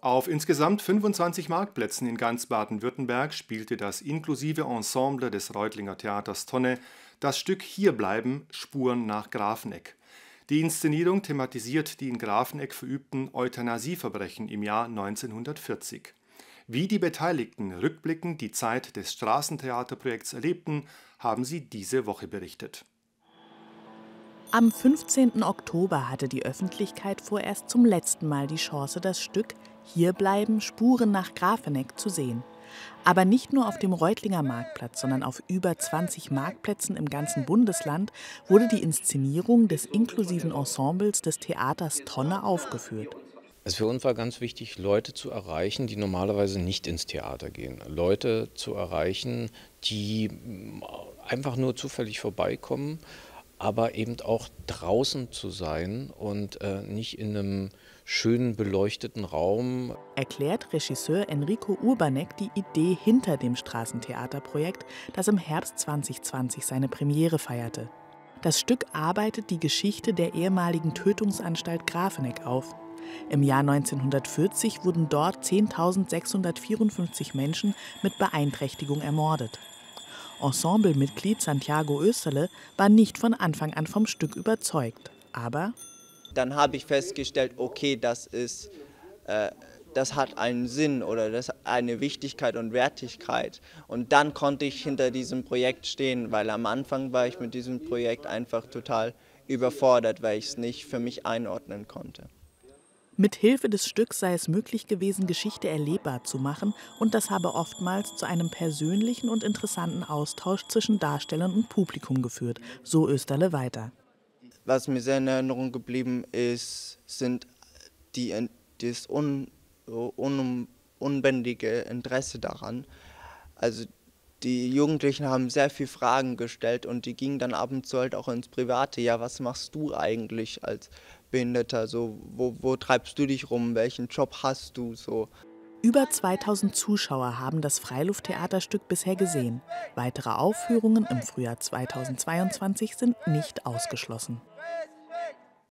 Auf insgesamt 25 Marktplätzen in ganz Baden-Württemberg spielte das inklusive Ensemble des Reutlinger Theaters Tonne das Stück Hierbleiben Spuren nach Grafeneck. Die Inszenierung thematisiert die in Grafeneck verübten Euthanasieverbrechen im Jahr 1940. Wie die Beteiligten rückblickend die Zeit des Straßentheaterprojekts erlebten, haben sie diese Woche berichtet. Am 15. Oktober hatte die Öffentlichkeit vorerst zum letzten Mal die Chance, das Stück Hierbleiben Spuren nach Grafeneck zu sehen. Aber nicht nur auf dem Reutlinger Marktplatz, sondern auf über 20 Marktplätzen im ganzen Bundesland wurde die Inszenierung des inklusiven Ensembles des Theaters Tonne aufgeführt. Es für uns war ganz wichtig, Leute zu erreichen, die normalerweise nicht ins Theater gehen. Leute zu erreichen, die einfach nur zufällig vorbeikommen, aber eben auch draußen zu sein und äh, nicht in einem schönen beleuchteten Raum. Erklärt Regisseur Enrico Urbanek die Idee hinter dem Straßentheaterprojekt, das im Herbst 2020 seine Premiere feierte. Das Stück arbeitet die Geschichte der ehemaligen Tötungsanstalt Grafeneck auf. Im Jahr 1940 wurden dort 10.654 Menschen mit Beeinträchtigung ermordet. Ensemblemitglied Santiago Österle war nicht von Anfang an vom Stück überzeugt, aber dann habe ich festgestellt, okay, das ist, äh, das hat einen Sinn oder das eine Wichtigkeit und Wertigkeit. Und dann konnte ich hinter diesem Projekt stehen, weil am Anfang war ich mit diesem Projekt einfach total überfordert, weil ich es nicht für mich einordnen konnte. Mit Hilfe des Stücks sei es möglich gewesen, Geschichte erlebbar zu machen, und das habe oftmals zu einem persönlichen und interessanten Austausch zwischen Darstellern und Publikum geführt, so Österle weiter. Was mir sehr in Erinnerung geblieben ist, sind die, das un, un, unbändige Interesse daran. Also die Jugendlichen haben sehr viele Fragen gestellt und die gingen dann ab und zu halt auch ins Private. Ja, was machst du eigentlich als Behinderter? So, wo, wo treibst du dich rum? Welchen Job hast du? So. Über 2000 Zuschauer haben das Freilufttheaterstück bisher gesehen. Weitere Aufführungen im Frühjahr 2022 sind nicht ausgeschlossen.